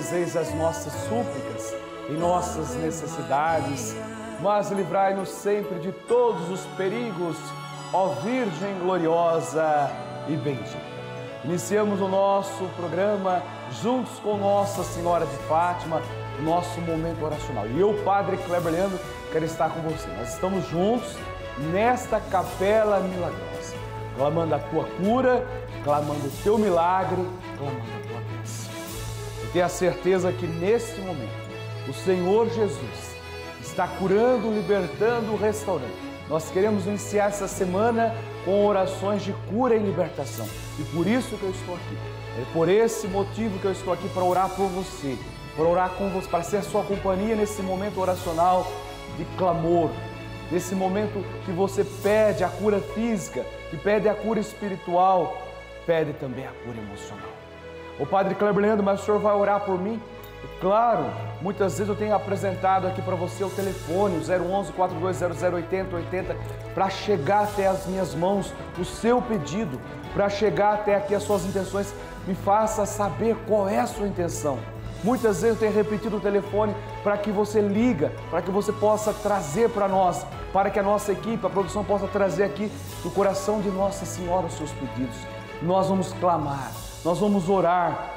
desprezeis as nossas súplicas e nossas necessidades, mas livrai-nos sempre de todos os perigos, ó Virgem gloriosa e bendita. Iniciamos o nosso programa juntos com Nossa Senhora de Fátima, nosso momento oracional. E eu, Padre Kleber Leandro, quero estar com você. Nós estamos juntos nesta capela milagrosa, clamando a tua cura, clamando o teu milagre, clamando. Tenho a certeza que neste momento o Senhor Jesus está curando, libertando, restaurando. Nós queremos iniciar essa semana com orações de cura e libertação. E por isso que eu estou aqui. É por esse motivo que eu estou aqui para orar por você, para orar com você, para ser a sua companhia nesse momento oracional de clamor, nesse momento que você pede a cura física, que pede a cura espiritual, pede também a cura emocional. O Padre Kleber Leandro, mas o senhor vai orar por mim? Claro, muitas vezes eu tenho apresentado aqui para você o telefone, o 011 4200 8080, 80, para chegar até as minhas mãos o seu pedido, para chegar até aqui as suas intenções. Me faça saber qual é a sua intenção. Muitas vezes eu tenho repetido o telefone para que você liga, para que você possa trazer para nós, para que a nossa equipe, a produção possa trazer aqui do coração de Nossa Senhora os seus pedidos. Nós vamos clamar, nós vamos orar,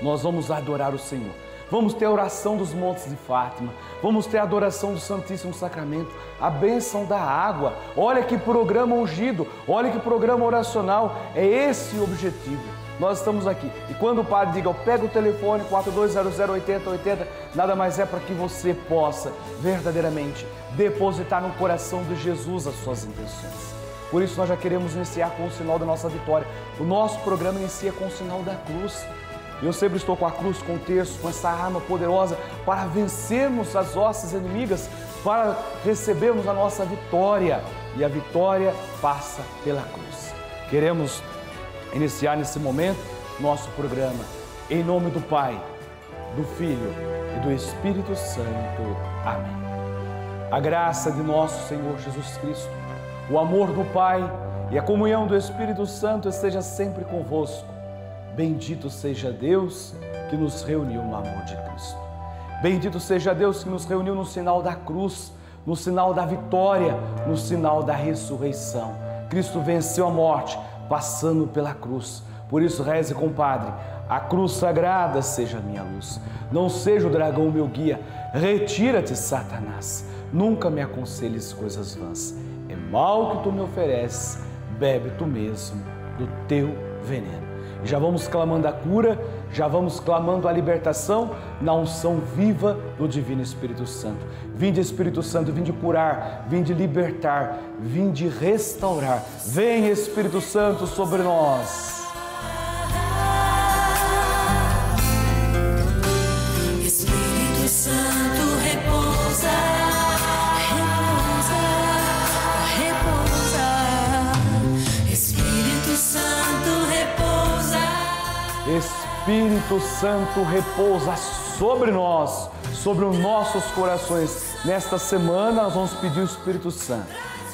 nós vamos adorar o Senhor. Vamos ter a oração dos montes de Fátima, vamos ter a adoração do Santíssimo Sacramento, a bênção da água. Olha que programa ungido, olha que programa oracional. É esse o objetivo. Nós estamos aqui. E quando o padre diga, pega o telefone 42008080, nada mais é para que você possa verdadeiramente depositar no coração de Jesus as suas intenções. Por isso nós já queremos iniciar com o sinal da nossa vitória. O nosso programa inicia com o sinal da cruz. Eu sempre estou com a cruz, com o terço, com essa arma poderosa para vencermos as nossas inimigas, para recebermos a nossa vitória. E a vitória passa pela cruz. Queremos iniciar nesse momento nosso programa em nome do Pai, do Filho e do Espírito Santo. Amém. A graça de nosso Senhor Jesus Cristo, o amor do Pai e a comunhão do Espírito Santo esteja sempre convosco Bendito seja Deus que nos reuniu no amor de Cristo. Bendito seja Deus que nos reuniu no sinal da cruz, no sinal da vitória, no sinal da ressurreição. Cristo venceu a morte passando pela cruz. Por isso, reze, compadre, a cruz sagrada seja minha luz. Não seja o dragão meu guia. Retira-te, Satanás. Nunca me aconselhes coisas vãs. Mal que tu me ofereces, bebe tu mesmo do teu veneno já vamos clamando a cura, já vamos clamando a libertação na unção viva do Divino Espírito Santo. Vinde Espírito Santo, vinde curar, vinde libertar, vinde restaurar. Vem Espírito Santo sobre nós. Espírito Santo repousa sobre nós, sobre os nossos corações. Nesta semana nós vamos pedir o Espírito Santo.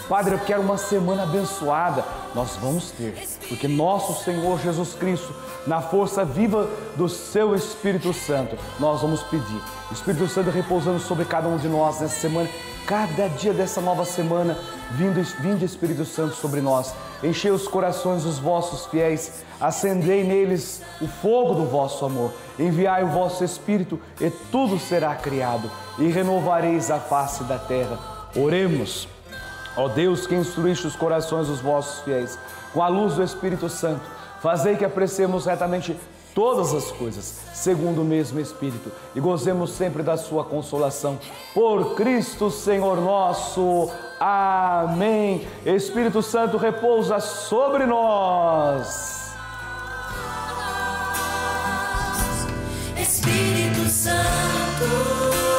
Padre, eu quero uma semana abençoada. Nós vamos ter, porque nosso Senhor Jesus Cristo, na força viva do seu Espírito Santo, nós vamos pedir. Espírito Santo repousando sobre cada um de nós nessa semana, cada dia dessa nova semana, vindo, vindo Espírito Santo sobre nós. Enchei os corações dos vossos fiéis acendei neles o fogo do vosso amor, enviai o vosso Espírito e tudo será criado e renovareis a face da terra. Oremos. Ó Deus que instruíste os corações dos vossos fiéis, com a luz do Espírito Santo, fazei que apreciemos retamente todas as coisas, segundo o mesmo Espírito, e gozemos sempre da sua consolação. Por Cristo Senhor nosso. Amém. Espírito Santo repousa sobre nós. Espírito Santo.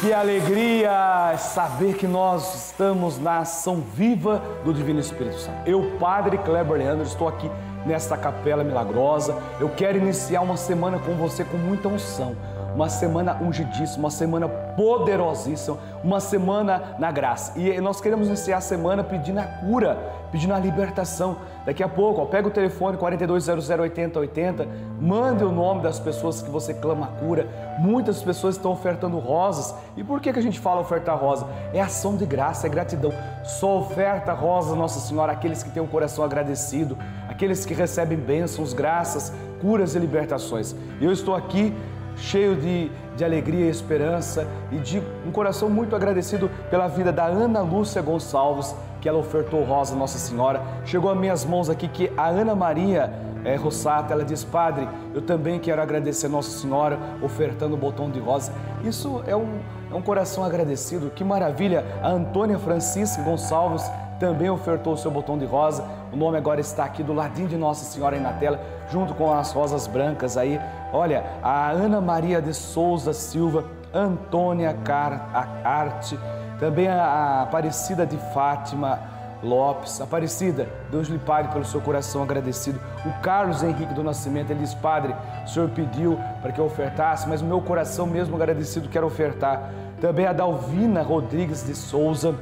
Que alegria saber que nós estamos na ação viva do Divino Espírito Santo. Eu, Padre Kleber Leandro, estou aqui nesta capela milagrosa. Eu quero iniciar uma semana com você com muita unção uma semana ungidíssima, uma semana poderosíssima, uma semana na graça. E nós queremos iniciar a semana pedindo a cura, pedindo a libertação. Daqui a pouco, ó, pega o telefone 42008080, mande o nome das pessoas que você clama a cura. Muitas pessoas estão ofertando rosas. E por que, que a gente fala ofertar rosa? É ação de graça, é gratidão. Só oferta rosas, Nossa Senhora, aqueles que têm um coração agradecido, aqueles que recebem bênçãos, graças, curas e libertações. Eu estou aqui cheio de, de alegria e esperança e de um coração muito agradecido pela vida da Ana Lúcia Gonçalves, que ela ofertou rosa Nossa Senhora. Chegou a minhas mãos aqui que a Ana Maria é, Rossata, ela diz, Padre, eu também quero agradecer Nossa Senhora ofertando o botão de rosa. Isso é um, é um coração agradecido, que maravilha! A Antônia Francisca Gonçalves também ofertou o seu botão de rosa. O nome agora está aqui do ladinho de Nossa Senhora aí na tela, junto com as rosas brancas aí. Olha, a Ana Maria de Souza Silva, Antônia Car Arte, também a Aparecida de Fátima Lopes. Aparecida, Deus lhe pague pelo seu coração agradecido. O Carlos Henrique do Nascimento, ele diz, Padre, o Senhor pediu para que eu ofertasse, mas o meu coração mesmo agradecido quer ofertar. Também a Dalvina Rodrigues de Souza,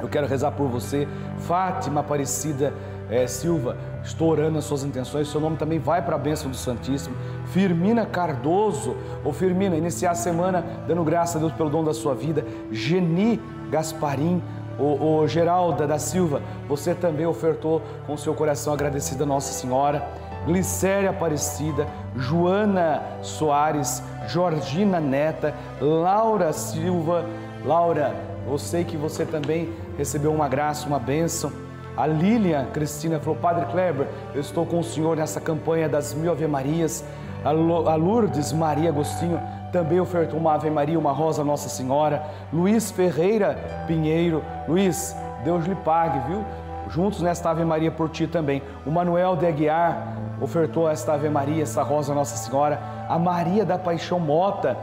eu quero rezar por você. Fátima Aparecida é, Silva, estou orando as suas intenções. Seu nome também vai para a bênção do Santíssimo. Firmina Cardoso, ou Firmina, iniciar a semana dando graça a Deus pelo dom da sua vida. Geni Gasparim, o, o Geralda da Silva, você também ofertou com seu coração agradecido a Nossa Senhora. Glicéria Aparecida, Joana Soares, Georgina Neta, Laura Silva, Laura, eu sei que você também recebeu uma graça, uma bênção. A Lilian Cristina falou: Padre Kleber, eu estou com o senhor nessa campanha das mil Ave Marias. A Lourdes Maria Agostinho também ofertou uma Ave Maria, uma rosa Nossa Senhora. Luiz Ferreira Pinheiro, Luiz, Deus lhe pague, viu? Juntos nesta Ave Maria por ti também. O Manuel de Aguiar ofertou esta Ave Maria, essa rosa Nossa Senhora. A Maria da Paixão Mota,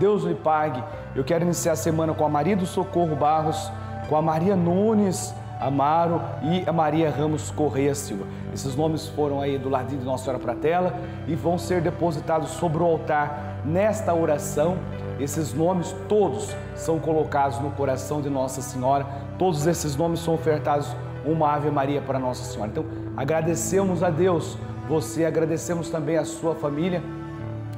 Deus lhe pague. Eu quero iniciar a semana com a Maria do Socorro Barros com a Maria Nunes Amaro e a Maria Ramos Correia Silva. Esses nomes foram aí do ladinho de Nossa Senhora para a tela e vão ser depositados sobre o altar nesta oração. Esses nomes todos são colocados no coração de Nossa Senhora. Todos esses nomes são ofertados uma Ave Maria para Nossa Senhora. Então, agradecemos a Deus, você, agradecemos também a sua família,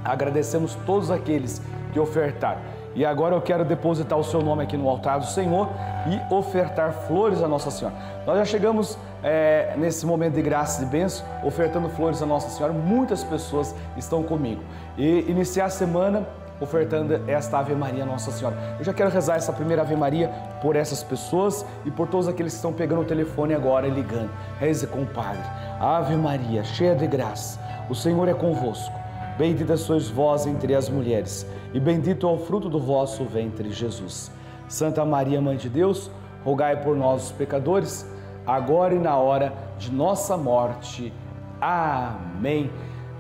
agradecemos todos aqueles que ofertaram. E agora eu quero depositar o seu nome aqui no altar do Senhor e ofertar flores a Nossa Senhora. Nós já chegamos é, nesse momento de graça e bênção, ofertando flores a Nossa Senhora. Muitas pessoas estão comigo. E iniciar a semana ofertando esta Ave Maria Nossa Senhora. Eu já quero rezar essa primeira Ave Maria por essas pessoas e por todos aqueles que estão pegando o telefone agora e ligando. Reze com o Padre. Ave Maria, cheia de graça, o Senhor é convosco. Bendita sois vós entre as mulheres e bendito é o fruto do vosso ventre, Jesus. Santa Maria, Mãe de Deus, rogai por nós, os pecadores, agora e na hora de nossa morte. Amém.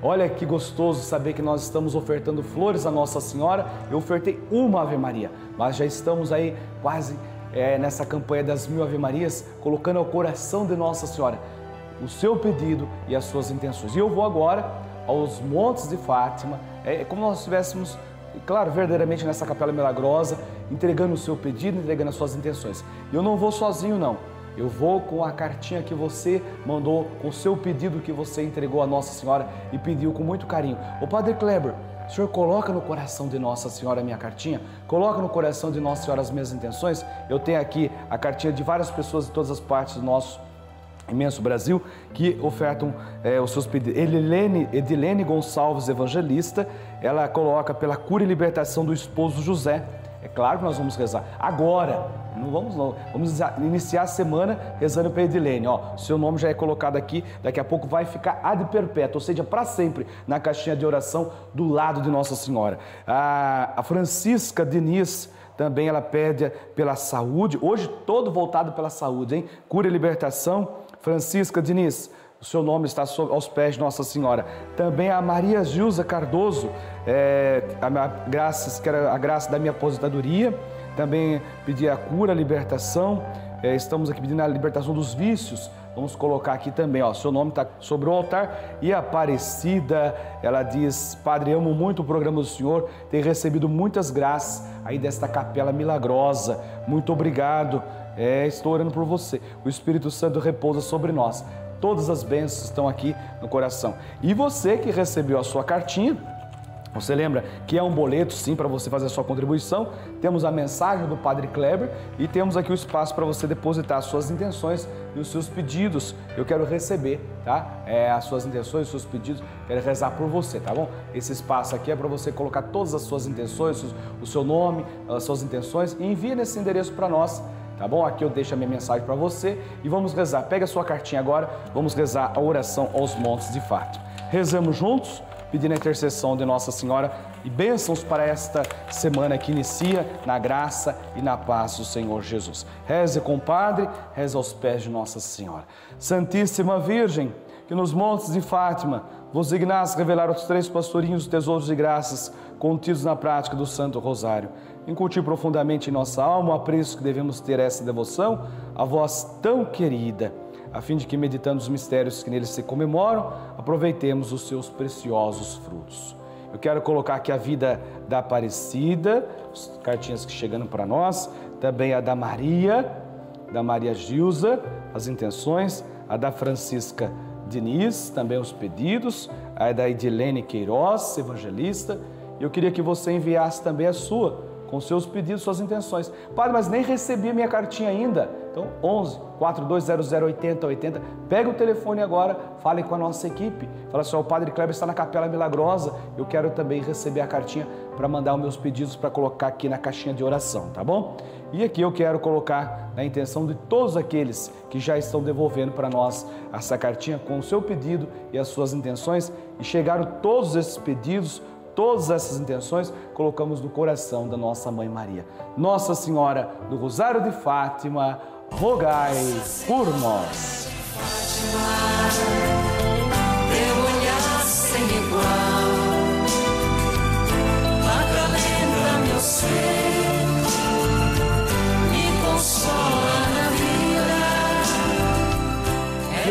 Olha que gostoso saber que nós estamos ofertando flores a Nossa Senhora. Eu ofertei uma Ave Maria, mas já estamos aí quase é, nessa campanha das mil Ave Marias, colocando ao coração de Nossa Senhora o seu pedido e as suas intenções. E eu vou agora aos Montes de Fátima, é como nós estivéssemos claro, verdadeiramente nessa capela milagrosa, entregando o seu pedido, entregando as suas intenções. E eu não vou sozinho, não. Eu vou com a cartinha que você mandou, com o seu pedido que você entregou a Nossa Senhora e pediu com muito carinho. O Padre Kleber, o senhor coloca no coração de Nossa Senhora a minha cartinha? Coloca no coração de Nossa Senhora as minhas intenções? Eu tenho aqui a cartinha de várias pessoas de todas as partes do nosso imenso Brasil, que ofertam é, os seus pedidos. Edilene, Edilene Gonçalves Evangelista, ela coloca pela cura e libertação do esposo José. É claro que nós vamos rezar. Agora, não vamos não. Vamos iniciar a semana rezando para Edilene. Ó, seu nome já é colocado aqui, daqui a pouco vai ficar ad perpétuo, ou seja, para sempre, na caixinha de oração do lado de Nossa Senhora. A, a Francisca Diniz também ela pede pela saúde, hoje todo voltado pela saúde, hein? Cura e libertação Francisca Diniz, o seu nome está aos pés de Nossa Senhora. Também a Maria Gilza Cardoso, é, a, a, graças, que era a graça da minha aposentadoria. Também pedi a cura, a libertação. é, estamos aqui pedindo a libertação dos vícios. Vamos colocar aqui também, ó, seu nome está sobre o altar. E Aparecida, ela diz: Padre, amo muito o programa do Senhor, tenho recebido muitas graças aí desta capela milagrosa. Muito obrigado. É, estou orando por você. O Espírito Santo repousa sobre nós. Todas as bênçãos estão aqui no coração. E você que recebeu a sua cartinha, você lembra que é um boleto, sim, para você fazer a sua contribuição. Temos a mensagem do Padre Kleber e temos aqui o espaço para você depositar as suas intenções e os seus pedidos. Eu quero receber, tá? É, as suas intenções, os seus pedidos. Quero rezar por você, tá bom? Esse espaço aqui é para você colocar todas as suas intenções, o seu nome, as suas intenções e envie nesse endereço para nós tá bom? Aqui eu deixo a minha mensagem para você e vamos rezar. Pega a sua cartinha agora, vamos rezar a oração aos montes de fato. Rezamos juntos? pedindo a intercessão de Nossa Senhora e bênçãos para esta semana que inicia na graça e na paz do Senhor Jesus. Reze com Padre, reze aos pés de Nossa Senhora. Santíssima Virgem, que nos montes de Fátima vos dignasse revelar aos três pastorinhos os tesouros de graças contidos na prática do Santo Rosário. Incutir profundamente em nossa alma o apreço que devemos ter a essa devoção, a vós tão querida a fim de que, meditando os mistérios que neles se comemoram, aproveitemos os seus preciosos frutos. Eu quero colocar aqui a vida da Aparecida, as cartinhas que chegando para nós, também a da Maria, da Maria Gilza, as intenções, a da Francisca Diniz, também os pedidos, a da Edilene Queiroz, evangelista. Eu queria que você enviasse também a sua, com seus pedidos, suas intenções. Padre, mas nem recebi a minha cartinha ainda. Então, 11 4200 8080. Pega o telefone agora, fale com a nossa equipe. Fala assim: o Padre Kleber está na Capela Milagrosa. Eu quero também receber a cartinha para mandar os meus pedidos para colocar aqui na caixinha de oração, tá bom? E aqui eu quero colocar na intenção de todos aqueles que já estão devolvendo para nós essa cartinha com o seu pedido e as suas intenções. E chegaram todos esses pedidos Todas essas intenções colocamos no coração da nossa Mãe Maria. Nossa Senhora do Rosário de Fátima, rogai por nós. Olhar sem igual,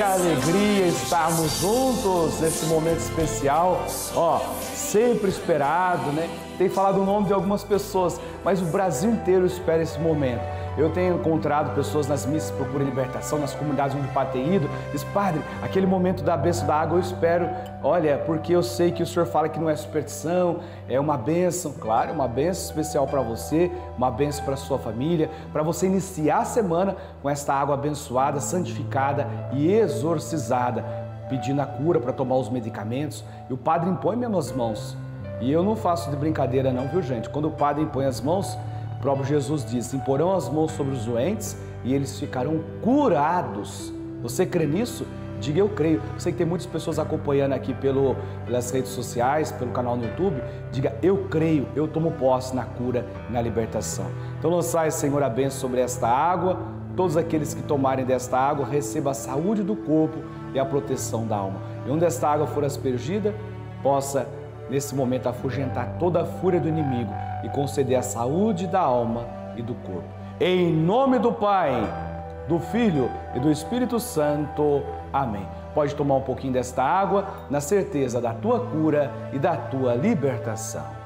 Que alegria estarmos juntos nesse momento especial, ó, sempre esperado, né? Tem falado o nome de algumas pessoas, mas o Brasil inteiro espera esse momento eu tenho encontrado pessoas nas missas que procuram libertação, nas comunidades onde o padre tem ido, diz, padre, aquele momento da bênção da água eu espero, olha, porque eu sei que o senhor fala que não é superstição, é uma bênção, claro, uma bênção especial para você, uma bênção para sua família, para você iniciar a semana com esta água abençoada, santificada e exorcizada, pedindo a cura para tomar os medicamentos, e o padre impõe minhas mãos. E eu não faço de brincadeira não, viu gente? Quando o padre impõe as mãos, o próprio Jesus diz: Imporão as mãos sobre os doentes e eles ficarão curados. Você crê nisso? Diga eu creio. Eu sei que tem muitas pessoas acompanhando aqui pelo, pelas redes sociais, pelo canal no YouTube. Diga eu creio, eu tomo posse na cura na libertação. Então lançai, Senhor, a bênção sobre esta água. Todos aqueles que tomarem desta água recebam a saúde do corpo e a proteção da alma. E onde esta água for aspergida, possa nesse momento afugentar toda a fúria do inimigo e conceder a saúde da alma e do corpo. Em nome do Pai, do Filho e do Espírito Santo. Amém. Pode tomar um pouquinho desta água na certeza da tua cura e da tua libertação.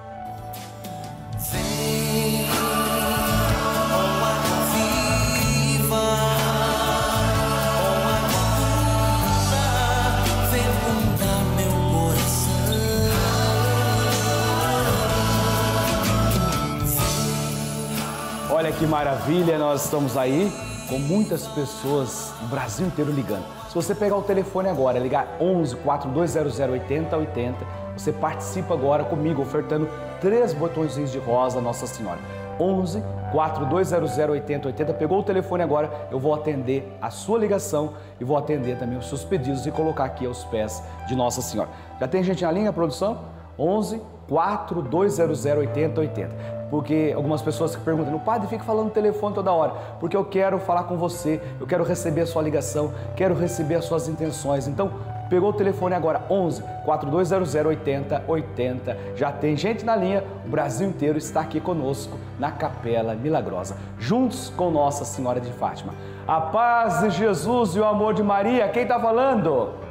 Olha que maravilha, nós estamos aí com muitas pessoas do Brasil inteiro ligando. Se você pegar o telefone agora, ligar 11 4200 8080, você participa agora comigo ofertando três botões de rosa Nossa Senhora. 11 4200 8080. Pegou o telefone agora, eu vou atender a sua ligação e vou atender também os seus pedidos e colocar aqui aos pés de Nossa Senhora. Já tem gente na linha, produção? 11 4200 8080 porque algumas pessoas que perguntam, o padre fica falando no telefone toda hora, porque eu quero falar com você, eu quero receber a sua ligação, quero receber as suas intenções. Então, Pegou o telefone agora, 11 4200 8080. Já tem gente na linha, o Brasil inteiro está aqui conosco na Capela Milagrosa, juntos com Nossa Senhora de Fátima. A paz de Jesus e o amor de Maria, quem está falando?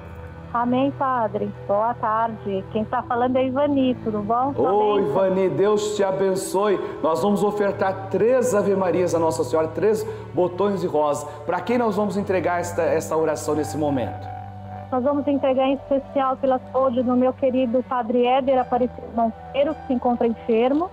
Amém, Padre. Boa tarde. Quem está falando é Ivani, tudo bom? Oi, Ivani, Deus te abençoe. Nós vamos ofertar três Ave Marias a Nossa Senhora, três botões de rosa. Para quem nós vamos entregar esta, esta oração nesse momento? Nós vamos entregar em especial pela saúde do meu querido Padre Éder Aparecido Monteiro, que se encontra enfermo,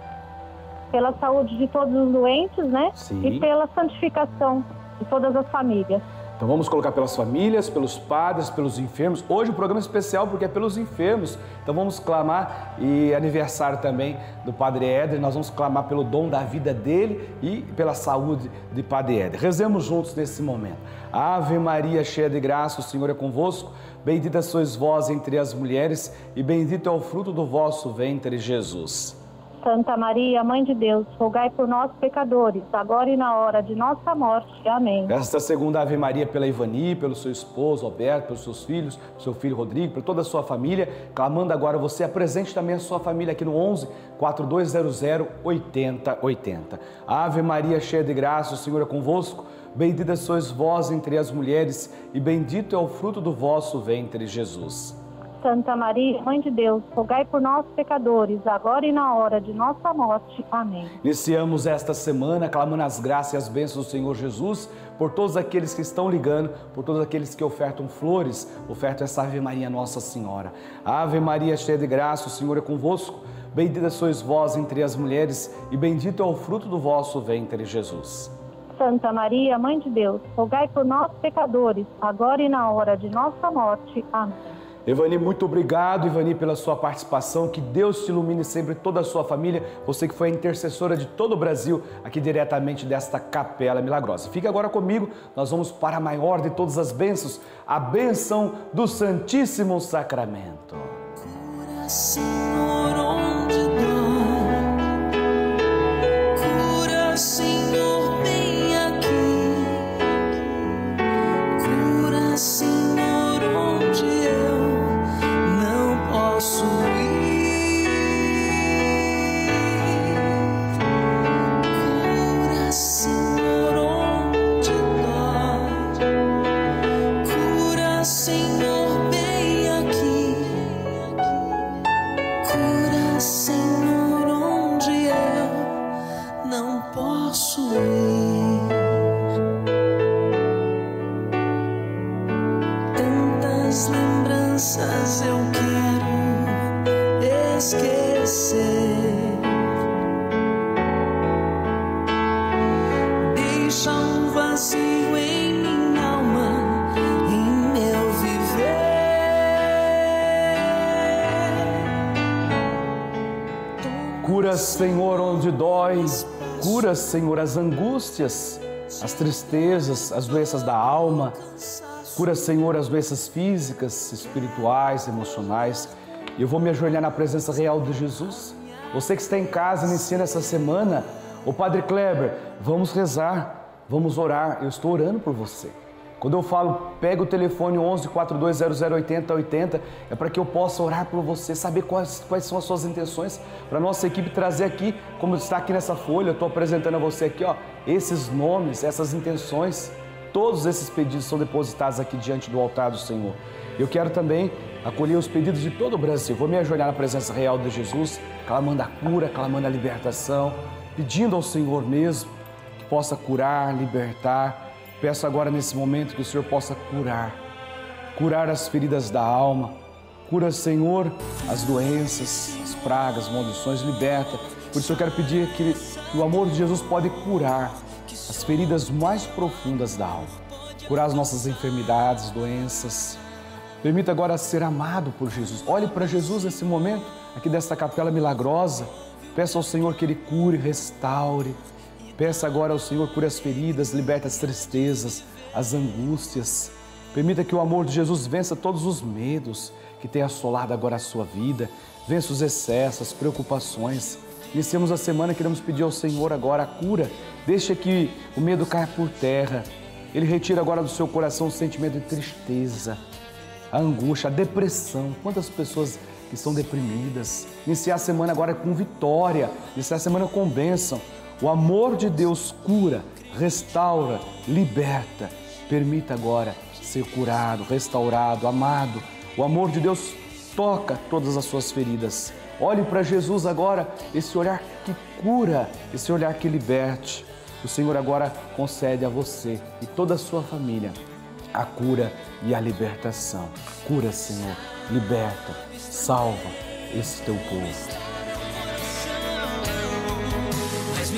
pela saúde de todos os doentes, né? Sim. E pela santificação de todas as famílias. Então vamos colocar pelas famílias, pelos padres, pelos enfermos. Hoje o programa é especial porque é pelos enfermos. Então vamos clamar e aniversário também do Padre Éder. Nós vamos clamar pelo dom da vida dele e pela saúde de Padre Éder. Rezemos juntos nesse momento. Ave Maria, cheia de graça, o Senhor é convosco. Bendita sois vós entre as mulheres e bendito é o fruto do vosso ventre, Jesus. Santa Maria, Mãe de Deus, rogai por nós, pecadores, agora e na hora de nossa morte. Amém. Esta segunda Ave Maria pela Ivani, pelo seu esposo Alberto, pelos seus filhos, pelo seu filho Rodrigo, por toda a sua família, clamando agora você, apresente também a sua família aqui no 11 4200 8080. Ave Maria, cheia de graça, o Senhor é convosco. Bendita sois vós entre as mulheres, e bendito é o fruto do vosso ventre, Jesus. Santa Maria, Mãe de Deus, rogai por nós, pecadores, agora e na hora de nossa morte. Amém. Iniciamos esta semana clamando as graças e as bênçãos do Senhor Jesus por todos aqueles que estão ligando, por todos aqueles que ofertam flores, ofertam essa Ave Maria Nossa Senhora. Ave Maria, cheia de graça, o Senhor é convosco. Bendita sois vós entre as mulheres, e bendito é o fruto do vosso ventre, Jesus. Santa Maria, Mãe de Deus, rogai por nós, pecadores, agora e na hora de nossa morte. Amém. Evani, muito obrigado, Ivani, pela sua participação. Que Deus te ilumine sempre toda a sua família. Você que foi a intercessora de todo o Brasil, aqui diretamente desta capela milagrosa. Fique agora comigo, nós vamos para a maior de todas as bênçãos, a bênção do Santíssimo Sacramento. Senhor, Cura, Cura, Senhor, onde dói. Cura, Senhor, as angústias, as tristezas, as doenças da alma. Cura, Senhor, as doenças físicas, espirituais, emocionais. E eu vou me ajoelhar na presença real de Jesus. Você que está em casa iniciando essa semana, o Padre Kleber, vamos rezar, vamos orar. Eu estou orando por você. Quando eu falo, pega o telefone 11 4200 8080, é para que eu possa orar por você, saber quais, quais são as suas intenções, para nossa equipe trazer aqui, como está aqui nessa folha, eu estou apresentando a você aqui, ó, esses nomes, essas intenções, todos esses pedidos são depositados aqui diante do altar do Senhor. Eu quero também acolher os pedidos de todo o Brasil. Vou me ajoelhar na presença real de Jesus, clamando a cura, clamando a libertação, pedindo ao Senhor mesmo que possa curar, libertar. Peço agora nesse momento que o Senhor possa curar, curar as feridas da alma. Cura, Senhor, as doenças, as pragas, maldições, liberta. Por isso eu quero pedir que, o amor de Jesus pode curar as feridas mais profundas da alma, curar as nossas enfermidades, doenças. Permita agora ser amado por Jesus. Olhe para Jesus nesse momento, aqui desta capela milagrosa. Peça ao Senhor que Ele cure, restaure. Peça agora ao Senhor cure as feridas, liberte as tristezas, as angústias. Permita que o amor de Jesus vença todos os medos que tem assolado agora a sua vida. Vença os excessos, as preocupações. Iniciamos a semana, queremos pedir ao Senhor agora a cura. Deixa que o medo caia por terra. Ele retira agora do seu coração o sentimento de tristeza. a angústia, a depressão. Quantas pessoas estão deprimidas? Iniciar a semana agora com vitória, iniciar a semana com bênção. O amor de Deus cura, restaura, liberta. Permita agora ser curado, restaurado, amado. O amor de Deus toca todas as suas feridas. Olhe para Jesus agora, esse olhar que cura, esse olhar que liberte. O Senhor agora concede a você e toda a sua família a cura e a libertação. Cura, Senhor, liberta, salva esse teu povo.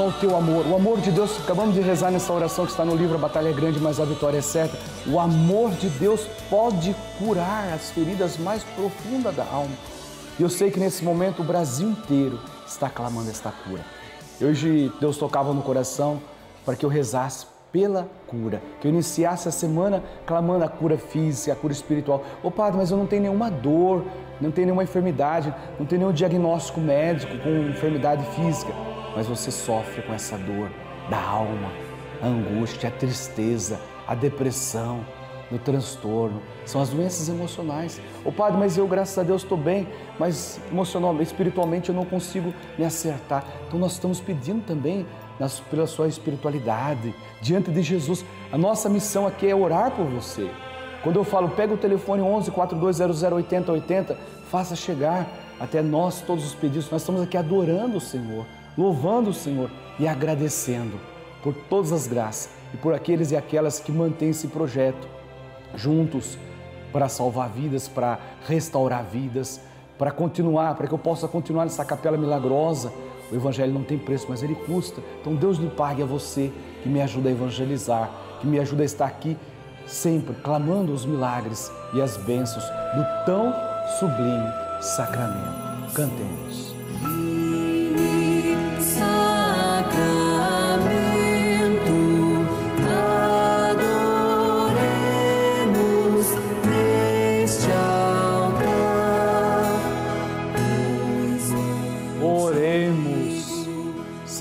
só o teu amor o amor. De Deus, acabamos de rezar nessa oração que está no livro A Batalha é Grande, mas a vitória é certa. O amor de Deus pode curar as feridas mais profundas da alma. E eu sei que nesse momento o Brasil inteiro está clamando esta cura. Hoje Deus tocava no coração para que eu rezasse pela cura, que eu iniciasse a semana clamando a cura física, a cura espiritual. Ô Padre, mas eu não tenho nenhuma dor, não tenho nenhuma enfermidade, não tenho nenhum diagnóstico médico com enfermidade física, mas você sofre com essa dor da alma, a angústia, a tristeza, a depressão, o transtorno, são as doenças emocionais. Ô Padre, mas eu, graças a Deus, estou bem, mas emocionalmente, espiritualmente eu não consigo me acertar. Então nós estamos pedindo também nas, pela sua espiritualidade, diante de Jesus. A nossa missão aqui é orar por você. Quando eu falo, pega o telefone 11 4200 8080, faça chegar até nós todos os pedidos. Nós estamos aqui adorando o Senhor, louvando o Senhor e agradecendo por todas as graças e por aqueles e aquelas que mantêm esse projeto juntos para salvar vidas, para restaurar vidas, para continuar, para que eu possa continuar nessa capela milagrosa. O Evangelho não tem preço, mas ele custa. Então Deus lhe pague a você que me ajuda a evangelizar, que me ajuda a estar aqui sempre clamando os milagres e as bênçãos do tão sublime sacramento. Cantemos.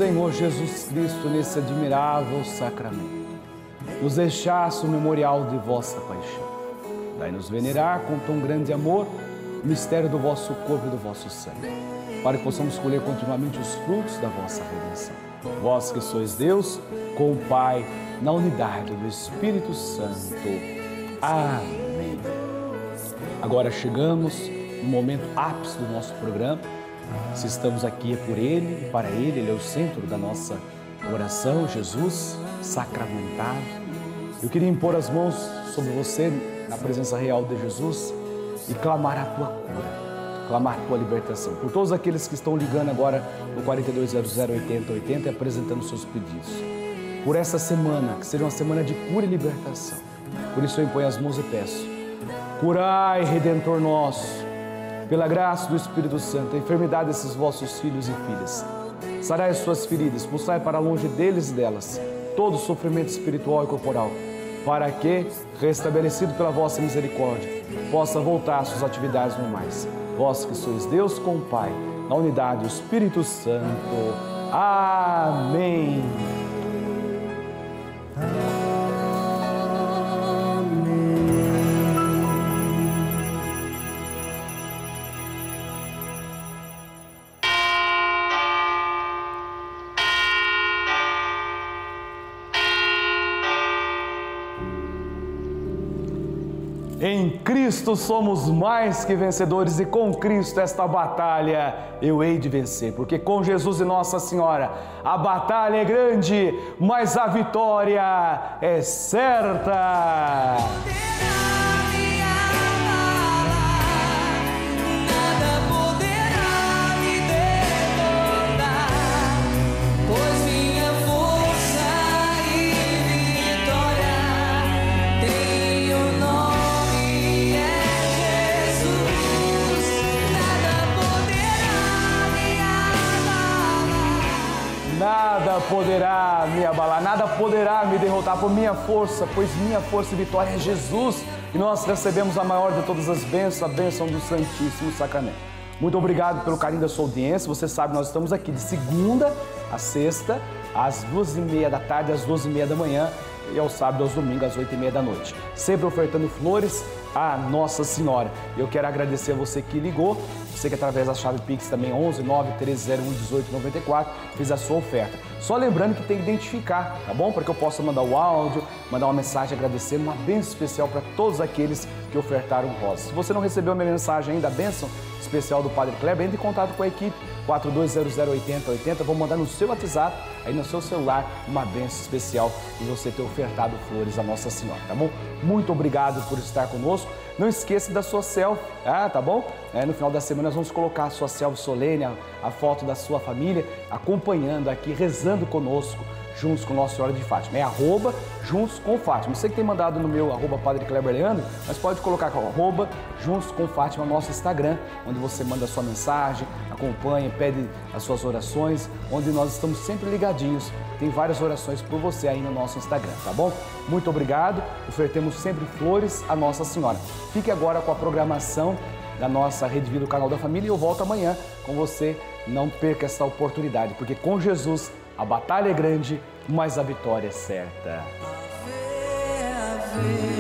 Senhor Jesus Cristo, nesse admirável sacramento. Nos deixasse o memorial de vossa paixão. Dai-nos venerar com tão grande amor o mistério do vosso corpo e do vosso sangue, para que possamos colher continuamente os frutos da vossa redenção. Vós que sois Deus, com o Pai, na unidade do Espírito Santo. Amém. Agora chegamos no momento ápice do nosso programa. Se estamos aqui é por Ele e para Ele, Ele é o centro da nossa oração, Jesus sacramentado. Eu queria impor as mãos sobre você na presença real de Jesus e clamar a tua cura, clamar a tua libertação. Por todos aqueles que estão ligando agora no 4200 8080 e apresentando seus pedidos. Por essa semana, que seja uma semana de cura e libertação. Por isso eu imponho as mãos e peço: curai, Redentor nosso, pela graça do Espírito Santo, a enfermidade desses vossos filhos e filhas. Sarai as suas feridas, expulsai para longe deles e delas todo sofrimento espiritual e corporal, para que, restabelecido pela vossa misericórdia, possa voltar às suas atividades normais. Vós que sois Deus com o Pai, na unidade do Espírito Santo. Amém. Cristo somos mais que vencedores e com Cristo esta batalha eu hei de vencer, porque com Jesus e Nossa Senhora a batalha é grande, mas a vitória é certa. Poderá me abalar, nada poderá me derrotar por minha força, pois minha força e vitória é Jesus. E nós recebemos a maior de todas as bênçãos, a bênção do Santíssimo Sacramento. Muito obrigado pelo carinho da sua audiência. Você sabe, nós estamos aqui de segunda a sexta, às duas e meia da tarde, às duas e meia da manhã e ao sábado, aos domingos, às oito e meia da noite. Sempre ofertando flores à Nossa Senhora. Eu quero agradecer a você que ligou, você que através da chave Pix também 11 9 1301 18 94 fez a sua oferta. Só lembrando que tem que identificar, tá bom? Para que eu possa mandar o áudio, mandar uma mensagem agradecendo, uma bênção especial para todos aqueles que ofertaram rosas. Se você não recebeu a minha mensagem ainda, a bênção especial do Padre Kleber, entre em contato com a equipe 42008080. Vou mandar no seu WhatsApp, aí no seu celular, uma bênção especial e você ter ofertado flores à Nossa Senhora, tá bom? Muito obrigado por estar conosco. Não esqueça da sua selfie, ah, tá bom? É, no final da semana nós vamos colocar a sua selfie solene, a, a foto da sua família, acompanhando aqui, rezando conosco juntos com Nossa Senhora de Fátima. É arroba juntos com Fátima. Você que tem mandado no meu arroba Padre Kleber Leandro, mas pode colocar com arroba juntos com Fátima no nosso Instagram, onde você manda a sua mensagem, acompanha, pede as suas orações, onde nós estamos sempre ligadinhos. Tem várias orações por você aí no nosso Instagram, tá bom? Muito obrigado. Ofertemos sempre flores à Nossa Senhora. Fique agora com a programação da nossa Rede Vida, o canal da família, e eu volto amanhã com você. Não perca essa oportunidade, porque com Jesus a batalha é grande, mas a vitória é certa. Ave, ave.